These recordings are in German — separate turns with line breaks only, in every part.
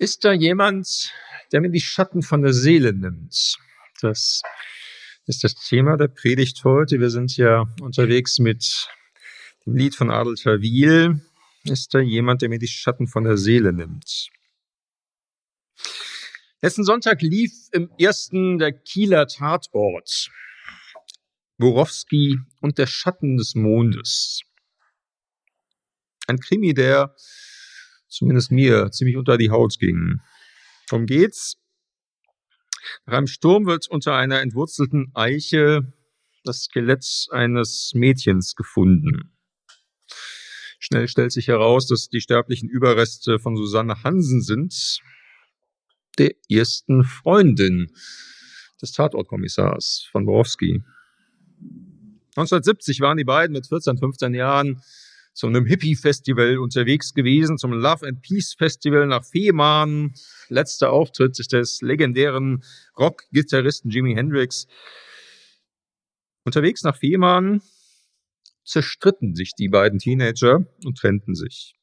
Ist da jemand, der mir die Schatten von der Seele nimmt? Das ist das Thema der Predigt heute. Wir sind ja unterwegs mit dem Lied von Adel Tawil. Ist da jemand, der mir die Schatten von der Seele nimmt? Letzten Sonntag lief im ersten der Kieler Tatort Borowski und der Schatten des Mondes. Ein Krimi, der zumindest mir ziemlich unter die Haut ging. Worum geht's? Nach einem Sturm wird unter einer entwurzelten Eiche das Skelett eines Mädchens gefunden. Schnell stellt sich heraus, dass die sterblichen Überreste von Susanne Hansen sind, der ersten Freundin des Tatortkommissars von Borowski. 1970 waren die beiden mit 14, 15 Jahren zu einem Hippie-Festival unterwegs gewesen, zum Love and Peace Festival nach Fehmarn. Letzter Auftritt des legendären Rock-Gitarristen Jimi Hendrix. Unterwegs nach Fehmarn zerstritten sich die beiden Teenager und trennten sich.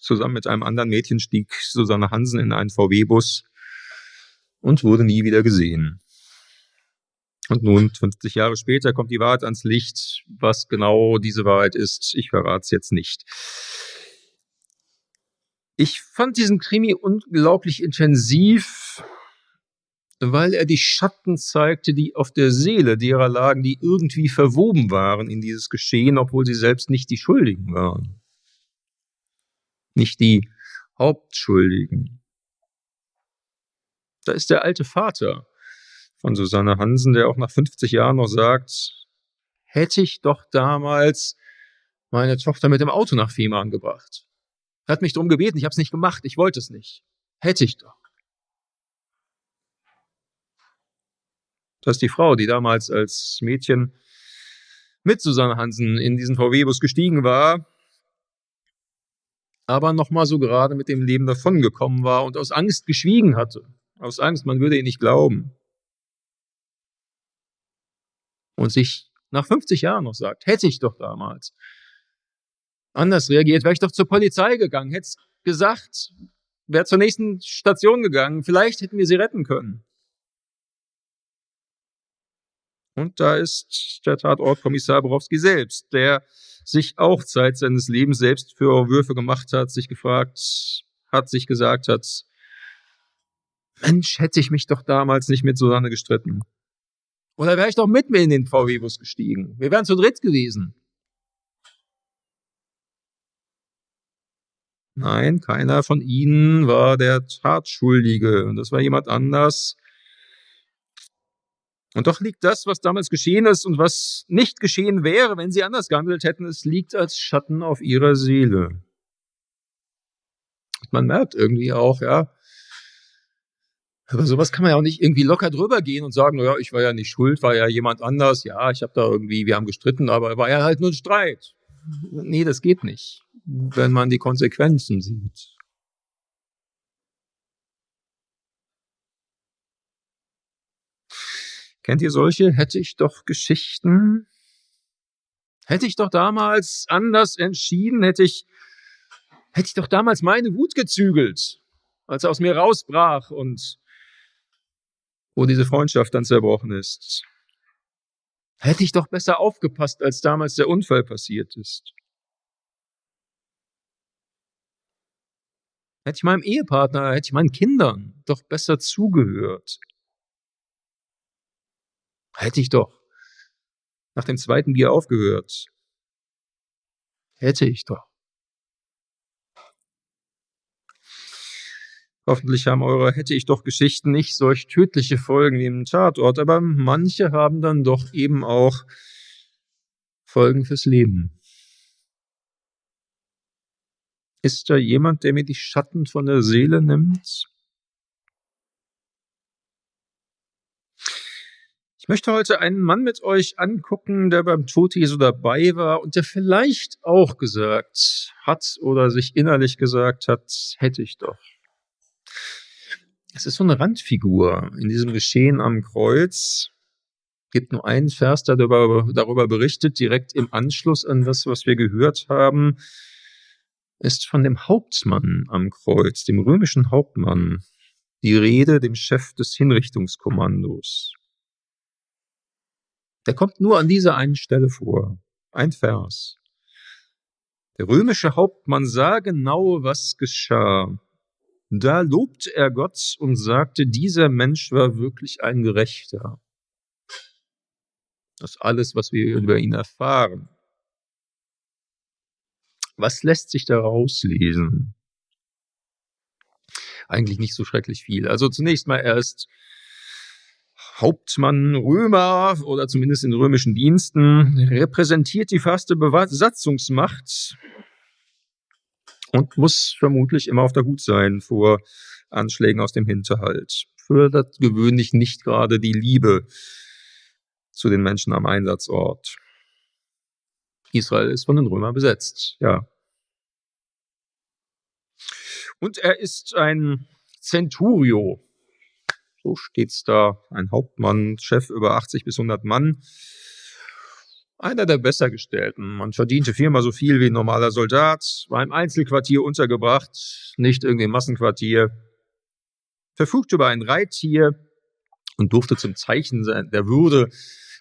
Zusammen mit einem anderen Mädchen stieg Susanne Hansen in einen VW-Bus und wurde nie wieder gesehen. Und nun, 50 Jahre später, kommt die Wahrheit ans Licht. Was genau diese Wahrheit ist, ich verrate es jetzt nicht. Ich fand diesen Krimi unglaublich intensiv, weil er die Schatten zeigte, die auf der Seele derer lagen, die irgendwie verwoben waren in dieses Geschehen, obwohl sie selbst nicht die Schuldigen waren. Nicht die Hauptschuldigen. Da ist der alte Vater, von Susanne Hansen, der auch nach 50 Jahren noch sagt, hätte ich doch damals meine Tochter mit dem Auto nach Fehmarn gebracht. Hat mich darum gebeten, ich habe es nicht gemacht, ich wollte es nicht. Hätte ich doch. Das ist die Frau, die damals als Mädchen mit Susanne Hansen in diesen VW-Bus gestiegen war, aber nochmal so gerade mit dem Leben davongekommen war und aus Angst geschwiegen hatte. Aus Angst, man würde ihr nicht glauben und sich nach 50 Jahren noch sagt, hätte ich doch damals anders reagiert, wäre ich doch zur Polizei gegangen, hätte gesagt, wäre zur nächsten Station gegangen, vielleicht hätten wir sie retten können. Und da ist der Tatortkommissar Borowski selbst, der sich auch Zeit seines Lebens selbst für Würfe gemacht hat, sich gefragt hat, sich gesagt hat, Mensch, hätte ich mich doch damals nicht mit Susanne gestritten. Oder wäre ich doch mit mir in den VW-Bus gestiegen. Wir wären zu dritt gewesen. Nein, keiner von ihnen war der Tatschuldige. Und das war jemand anders. Und doch liegt das, was damals geschehen ist und was nicht geschehen wäre, wenn sie anders gehandelt hätten, es liegt als Schatten auf ihrer Seele. Man merkt irgendwie auch, ja, aber sowas kann man ja auch nicht irgendwie locker drüber gehen und sagen, naja, ich war ja nicht schuld, war ja jemand anders, ja, ich habe da irgendwie, wir haben gestritten, aber war ja halt nur ein Streit. Nee, das geht nicht, wenn man die Konsequenzen sieht. Kennt ihr solche? Hätte ich doch Geschichten? Hätte ich doch damals anders entschieden, hätte ich, hätte ich doch damals meine Wut gezügelt, als er aus mir rausbrach und wo diese Freundschaft dann zerbrochen ist. Hätte ich doch besser aufgepasst, als damals der Unfall passiert ist. Hätte ich meinem Ehepartner, hätte ich meinen Kindern doch besser zugehört. Hätte ich doch nach dem zweiten Bier aufgehört. Hätte ich doch. Hoffentlich haben eure hätte ich doch Geschichten nicht solch tödliche Folgen wie im Tatort, aber manche haben dann doch eben auch Folgen fürs Leben. Ist da jemand, der mir die Schatten von der Seele nimmt? Ich möchte heute einen Mann mit euch angucken, der beim Tod Jesu dabei war und der vielleicht auch gesagt hat oder sich innerlich gesagt hat, hätte ich doch. Es ist so eine Randfigur in diesem Geschehen am Kreuz. Es gibt nur einen Vers, der darüber, darüber berichtet, direkt im Anschluss an das, was wir gehört haben. ist von dem Hauptmann am Kreuz, dem römischen Hauptmann, die Rede dem Chef des Hinrichtungskommandos. Der kommt nur an dieser einen Stelle vor. Ein Vers. Der römische Hauptmann sah genau, was geschah. Da lobte er Gott und sagte, dieser Mensch war wirklich ein Gerechter. Das ist alles, was wir über ihn erfahren. Was lässt sich daraus lesen? Eigentlich nicht so schrecklich viel. Also zunächst mal, er ist Hauptmann Römer oder zumindest in römischen Diensten, repräsentiert die feste Besatzungsmacht und muss vermutlich immer auf der Hut sein vor Anschlägen aus dem Hinterhalt. Fördert gewöhnlich nicht gerade die Liebe zu den Menschen am Einsatzort. Israel ist von den Römern besetzt, ja. Und er ist ein Centurio, so steht's da, ein Hauptmann, Chef über 80 bis 100 Mann. Einer der Bessergestellten. Man verdiente viermal so viel wie ein normaler Soldat, war im Einzelquartier untergebracht, nicht irgendwie im Massenquartier, verfügte über ein Reittier und durfte zum Zeichen der Würde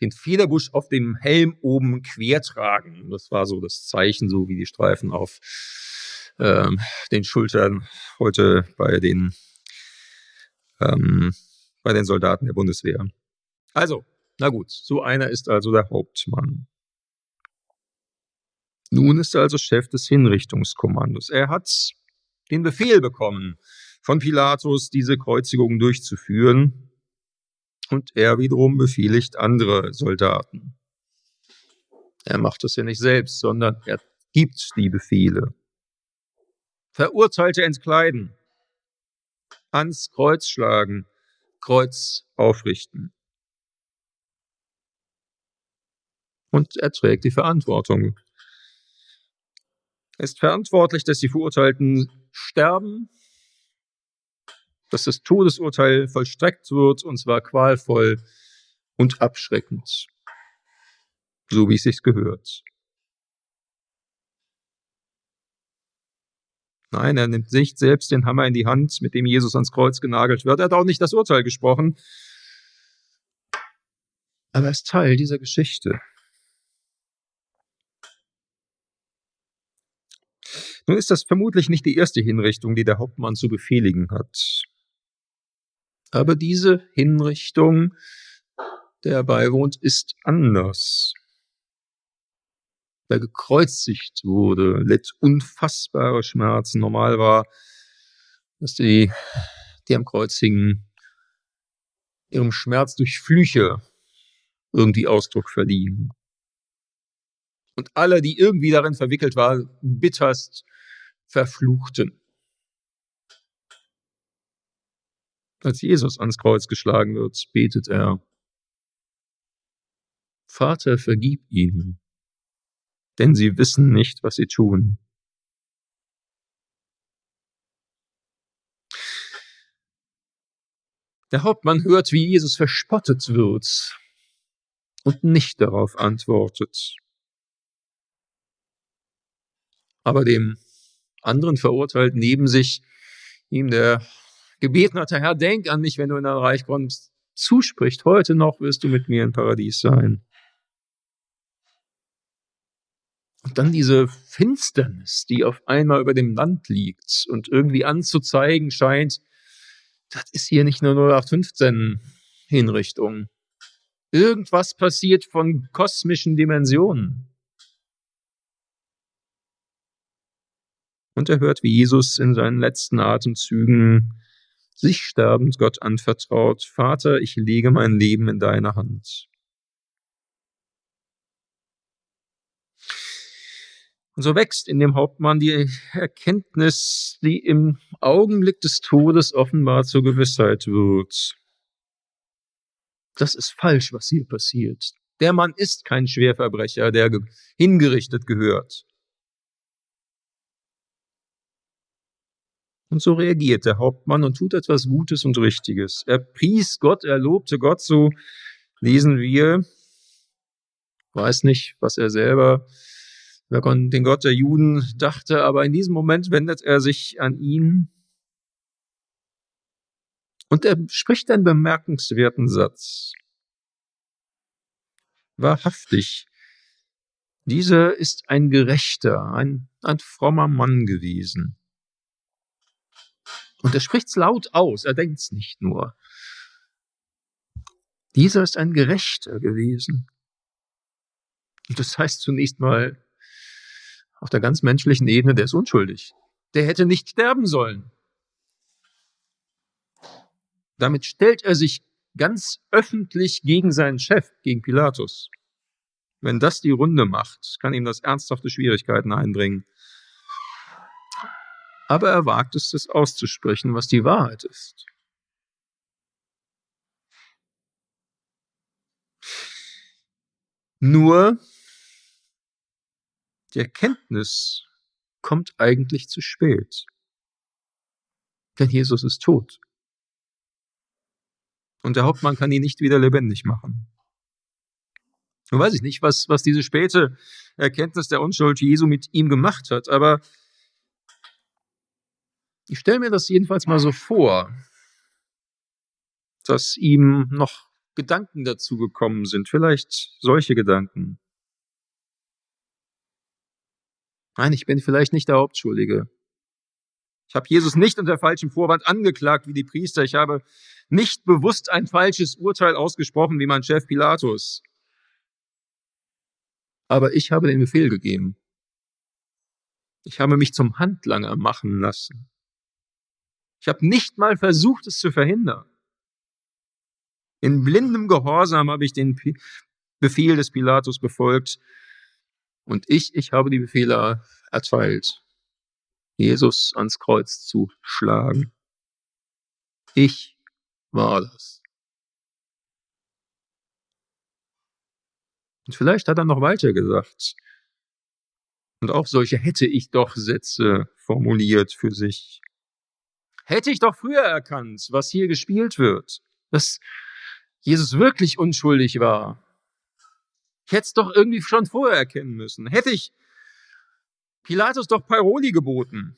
den Federbusch auf dem Helm oben quer tragen. Das war so das Zeichen, so wie die Streifen auf ähm, den Schultern heute bei den ähm, bei den Soldaten der Bundeswehr. Also, na gut, so einer ist also der Hauptmann. Nun ist er also Chef des Hinrichtungskommandos. Er hat den Befehl bekommen, von Pilatus diese Kreuzigung durchzuführen. Und er wiederum befehligt andere Soldaten. Er macht das ja nicht selbst, sondern er gibt die Befehle. Verurteilte entkleiden, ans Kreuz schlagen, Kreuz aufrichten. Und er trägt die Verantwortung. Er ist verantwortlich, dass die Verurteilten sterben, dass das Todesurteil vollstreckt wird, und zwar qualvoll und abschreckend, so wie es sich gehört. Nein, er nimmt nicht selbst den Hammer in die Hand, mit dem Jesus ans Kreuz genagelt wird. Er hat auch nicht das Urteil gesprochen. Aber er ist Teil dieser Geschichte. Nun ist das vermutlich nicht die erste Hinrichtung, die der Hauptmann zu befehligen hat. Aber diese Hinrichtung, der beiwohnt, ist anders der gekreuzigt wurde, litt unfassbare Schmerzen. Normal war, dass die, die am Kreuz hingen, ihrem Schmerz durch Flüche irgendwie Ausdruck verliehen. Und alle, die irgendwie darin verwickelt waren, bitterst verfluchten. Als Jesus ans Kreuz geschlagen wird, betet er, Vater, vergib ihnen, denn sie wissen nicht, was sie tun. Der Hauptmann hört, wie Jesus verspottet wird und nicht darauf antwortet. Aber dem anderen verurteilt neben sich ihm der gebeten Herr, denk an mich, wenn du in dein Reich kommst, zuspricht, heute noch wirst du mit mir im Paradies sein. Und dann diese Finsternis, die auf einmal über dem Land liegt und irgendwie anzuzeigen scheint, das ist hier nicht nur 0815 Hinrichtung. Irgendwas passiert von kosmischen Dimensionen. Und er hört, wie Jesus in seinen letzten Atemzügen sich sterbend Gott anvertraut, Vater, ich lege mein Leben in deine Hand. Und so wächst in dem Hauptmann die Erkenntnis, die im Augenblick des Todes offenbar zur Gewissheit wird. Das ist falsch, was hier passiert. Der Mann ist kein Schwerverbrecher, der hingerichtet gehört. Und so reagiert der Hauptmann und tut etwas Gutes und Richtiges. Er pries Gott, er lobte Gott, so lesen wir. Weiß nicht, was er selber den Gott der Juden dachte, aber in diesem Moment wendet er sich an ihn und er spricht einen bemerkenswerten Satz. Wahrhaftig, dieser ist ein Gerechter, ein, ein frommer Mann gewesen. Und er spricht's laut aus, er denkt's nicht nur. Dieser ist ein Gerechter gewesen. Und das heißt zunächst mal, auf der ganz menschlichen Ebene, der ist unschuldig. Der hätte nicht sterben sollen. Damit stellt er sich ganz öffentlich gegen seinen Chef, gegen Pilatus. Wenn das die Runde macht, kann ihm das ernsthafte Schwierigkeiten einbringen. Aber er wagt es, das auszusprechen, was die Wahrheit ist. Nur die Erkenntnis kommt eigentlich zu spät. Denn Jesus ist tot. Und der Hauptmann kann ihn nicht wieder lebendig machen. Nun weiß ich nicht, was, was diese späte Erkenntnis der Unschuld Jesu mit ihm gemacht hat, aber ich stelle mir das jedenfalls mal so vor, dass ihm noch Gedanken dazu gekommen sind, vielleicht solche Gedanken. Nein, ich bin vielleicht nicht der Hauptschuldige. Ich habe Jesus nicht unter falschem Vorwand angeklagt wie die Priester. Ich habe nicht bewusst ein falsches Urteil ausgesprochen wie mein Chef Pilatus. Aber ich habe den Befehl gegeben. Ich habe mich zum Handlanger machen lassen. Ich habe nicht mal versucht, es zu verhindern. In blindem Gehorsam habe ich den Befehl des Pilatus befolgt. Und ich, ich habe die Befehle erteilt, Jesus ans Kreuz zu schlagen. Ich war das. Und vielleicht hat er noch weiter gesagt. Und auch solche hätte ich doch Sätze formuliert für sich. Hätte ich doch früher erkannt, was hier gespielt wird, dass Jesus wirklich unschuldig war. Ich hätte es doch irgendwie schon vorher erkennen müssen. Hätte ich Pilatus doch Paroli geboten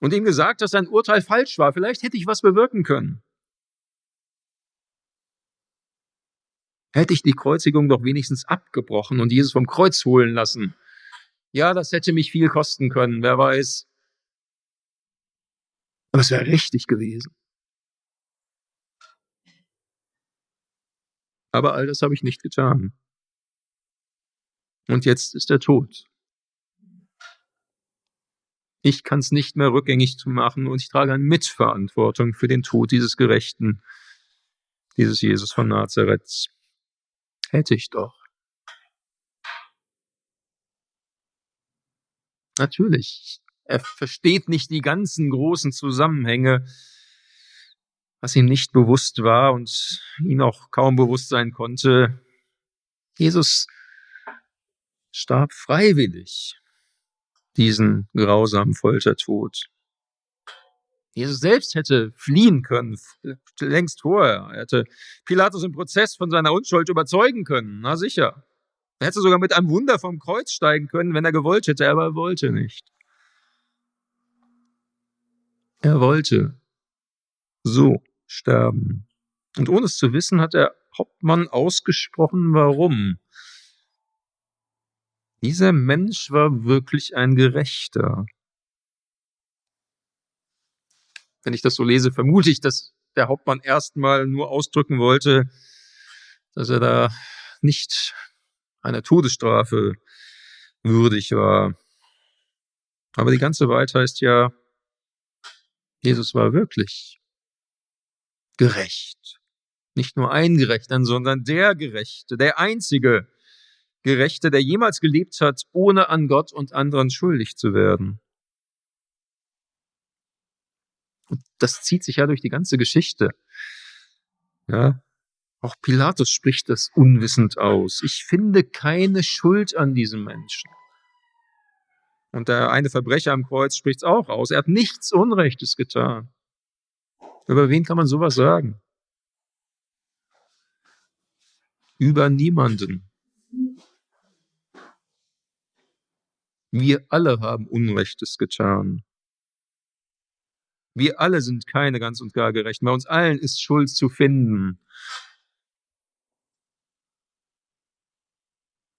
und ihm gesagt, dass sein Urteil falsch war, vielleicht hätte ich was bewirken können. Hätte ich die Kreuzigung doch wenigstens abgebrochen und Jesus vom Kreuz holen lassen. Ja, das hätte mich viel kosten können, wer weiß. Aber es wäre richtig gewesen. Aber all das habe ich nicht getan. Und jetzt ist er tot. Ich kann es nicht mehr rückgängig machen und ich trage eine Mitverantwortung für den Tod dieses Gerechten, dieses Jesus von Nazareth. Hätte ich doch. Natürlich, er versteht nicht die ganzen großen Zusammenhänge, was ihm nicht bewusst war und ihm auch kaum bewusst sein konnte. Jesus starb freiwillig diesen grausamen Foltertod. Jesus selbst hätte fliehen können, längst vorher. Er hätte Pilatus im Prozess von seiner Unschuld überzeugen können, na sicher. Er hätte sogar mit einem Wunder vom Kreuz steigen können, wenn er gewollt hätte, aber er wollte nicht. Er wollte so sterben. Und ohne es zu wissen, hat der Hauptmann ausgesprochen, warum. Dieser Mensch war wirklich ein Gerechter. Wenn ich das so lese, vermute ich, dass der Hauptmann erstmal nur ausdrücken wollte, dass er da nicht einer Todesstrafe würdig war. Aber die ganze Wahrheit heißt ja, Jesus war wirklich gerecht. Nicht nur ein Gerechter, sondern der Gerechte, der einzige Gerechte, der jemals gelebt hat, ohne an Gott und anderen schuldig zu werden. Und das zieht sich ja durch die ganze Geschichte. Ja, auch Pilatus spricht das unwissend aus. Ich finde keine Schuld an diesem Menschen. Und der eine Verbrecher am Kreuz spricht es auch aus. Er hat nichts Unrechtes getan. Über wen kann man sowas sagen? Über niemanden. Wir alle haben Unrechtes getan. Wir alle sind keine ganz und gar gerecht. Bei uns allen ist Schuld zu finden.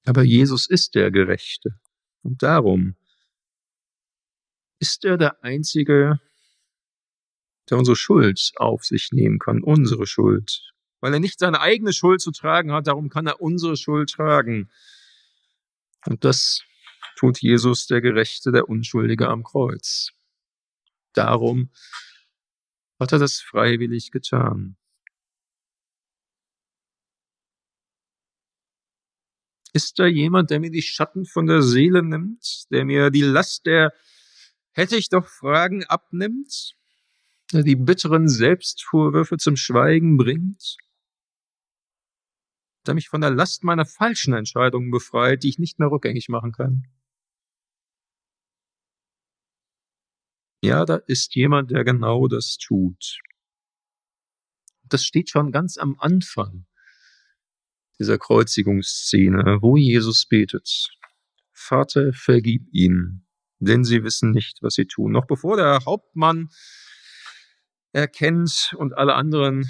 Aber Jesus ist der Gerechte. Und darum ist er der Einzige, der unsere Schuld auf sich nehmen kann, unsere Schuld. Weil er nicht seine eigene Schuld zu tragen hat, darum kann er unsere Schuld tragen. Und das tut Jesus, der Gerechte, der Unschuldige am Kreuz. Darum hat er das freiwillig getan. Ist da jemand, der mir die Schatten von der Seele nimmt, der mir die Last der hätte ich doch Fragen abnimmt, der die bitteren Selbstvorwürfe zum Schweigen bringt, der mich von der Last meiner falschen Entscheidungen befreit, die ich nicht mehr rückgängig machen kann? Ja, da ist jemand, der genau das tut. Das steht schon ganz am Anfang dieser Kreuzigungsszene, wo Jesus betet. Vater, vergib ihnen, denn sie wissen nicht, was sie tun. Noch bevor der Hauptmann erkennt und alle anderen,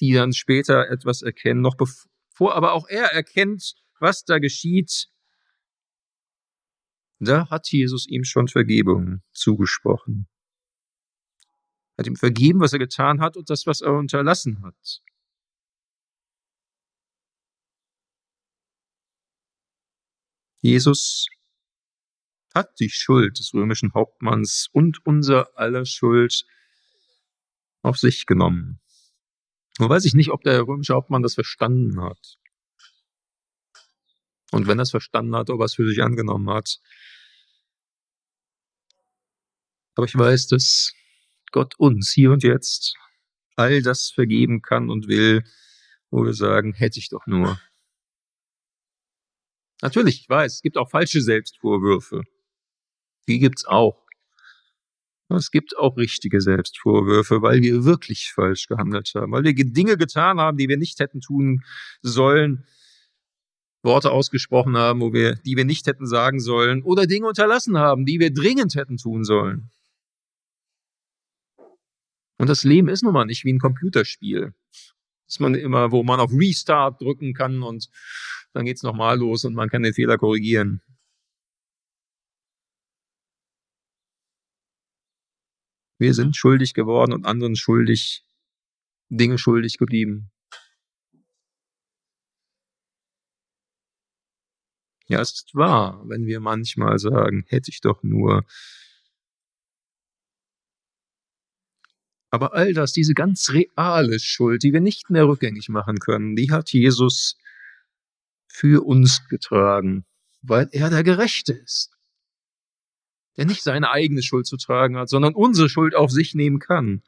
die dann später etwas erkennen, noch bevor aber auch er erkennt, was da geschieht, da hat Jesus ihm schon Vergebung zugesprochen. Er hat ihm vergeben, was er getan hat und das, was er unterlassen hat. Jesus hat die Schuld des römischen Hauptmanns und unser aller Schuld auf sich genommen. Nur weiß ich nicht, ob der römische Hauptmann das verstanden hat. Und wenn er es verstanden hat, ob er es für sich angenommen hat. Aber ich weiß, dass Gott uns hier und jetzt all das vergeben kann und will, wo wir sagen, hätte ich doch nur. Natürlich, ich weiß, es gibt auch falsche Selbstvorwürfe. Die gibt's auch. Es gibt auch richtige Selbstvorwürfe, weil wir wirklich falsch gehandelt haben, weil wir Dinge getan haben, die wir nicht hätten tun sollen, Worte ausgesprochen haben, wo wir, die wir nicht hätten sagen sollen, oder Dinge unterlassen haben, die wir dringend hätten tun sollen. Und das Leben ist nun mal nicht wie ein Computerspiel. Dass man immer, wo man auf Restart drücken kann und dann geht's nochmal los und man kann den Fehler korrigieren. Wir sind schuldig geworden und anderen schuldig, Dinge schuldig geblieben. Ja, es ist wahr, wenn wir manchmal sagen, hätte ich doch nur. Aber all das, diese ganz reale Schuld, die wir nicht mehr rückgängig machen können, die hat Jesus für uns getragen, weil er der Gerechte ist. Der nicht seine eigene Schuld zu tragen hat, sondern unsere Schuld auf sich nehmen kann,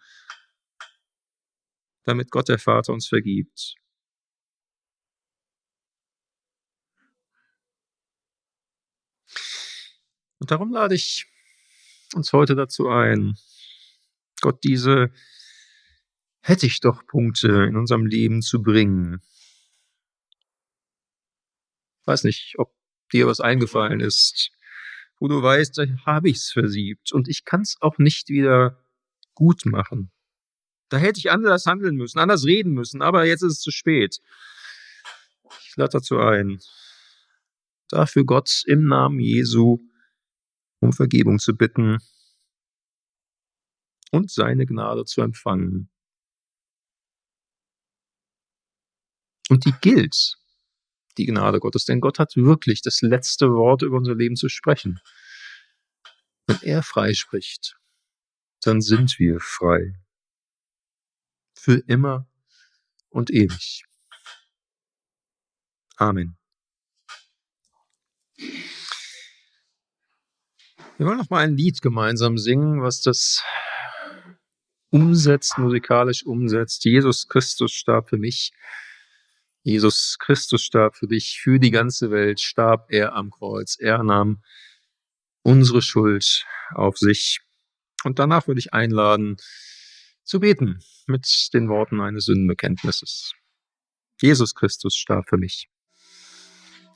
damit Gott der Vater uns vergibt. Und darum lade ich uns heute dazu ein, Gott diese hätte ich doch Punkte in unserem Leben zu bringen. Weiß nicht, ob dir was eingefallen ist, wo du weißt, da habe ich's versiebt und ich kann's auch nicht wieder gut machen. Da hätte ich anders handeln müssen, anders reden müssen, aber jetzt ist es zu spät. Ich lade dazu ein, dafür Gott im Namen Jesu um Vergebung zu bitten und seine Gnade zu empfangen. Und die gilt, die Gnade Gottes, denn Gott hat wirklich das letzte Wort über unser Leben zu sprechen. Wenn er frei spricht, dann sind wir frei. Für immer und ewig. Amen. Wir wollen noch mal ein Lied gemeinsam singen, was das umsetzt, musikalisch umsetzt. Jesus Christus starb für mich. Jesus Christus starb für dich, für die ganze Welt starb er am Kreuz. Er nahm unsere Schuld auf sich. Und danach würde ich einladen, zu beten mit den Worten eines Sündenbekenntnisses. Jesus Christus starb für mich.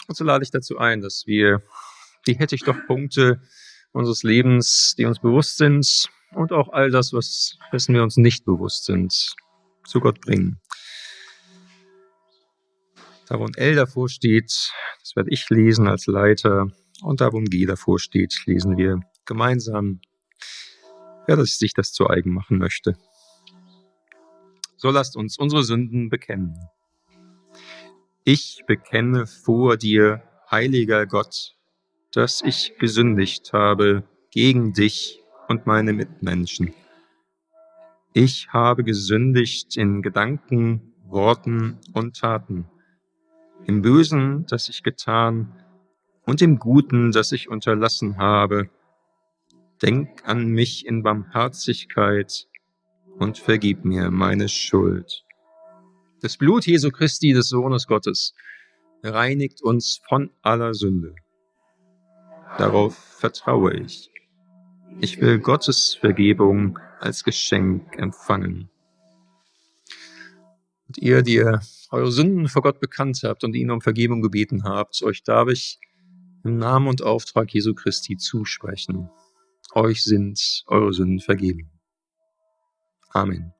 Und so lade ich dazu ein, dass wir die hätte ich doch Punkte unseres Lebens, die uns bewusst sind und auch all das, was, dessen wir uns nicht bewusst sind, zu Gott bringen. Da, wo ein L davor steht, das werde ich lesen als Leiter. Und da, wo ein G davor steht, lesen wir gemeinsam, wer dass sich das zu eigen machen möchte. So lasst uns unsere Sünden bekennen. Ich bekenne vor dir, heiliger Gott, dass ich gesündigt habe gegen dich und meine Mitmenschen. Ich habe gesündigt in Gedanken, Worten und Taten, im Bösen, das ich getan, und im Guten, das ich unterlassen habe. Denk an mich in Barmherzigkeit und vergib mir meine Schuld. Das Blut Jesu Christi, des Sohnes Gottes, reinigt uns von aller Sünde. Darauf vertraue ich. Ich will Gottes Vergebung als Geschenk empfangen. Und ihr, die ihr eure Sünden vor Gott bekannt habt und ihn um Vergebung gebeten habt, euch darf ich im Namen und Auftrag Jesu Christi zusprechen. Euch sind eure Sünden vergeben. Amen.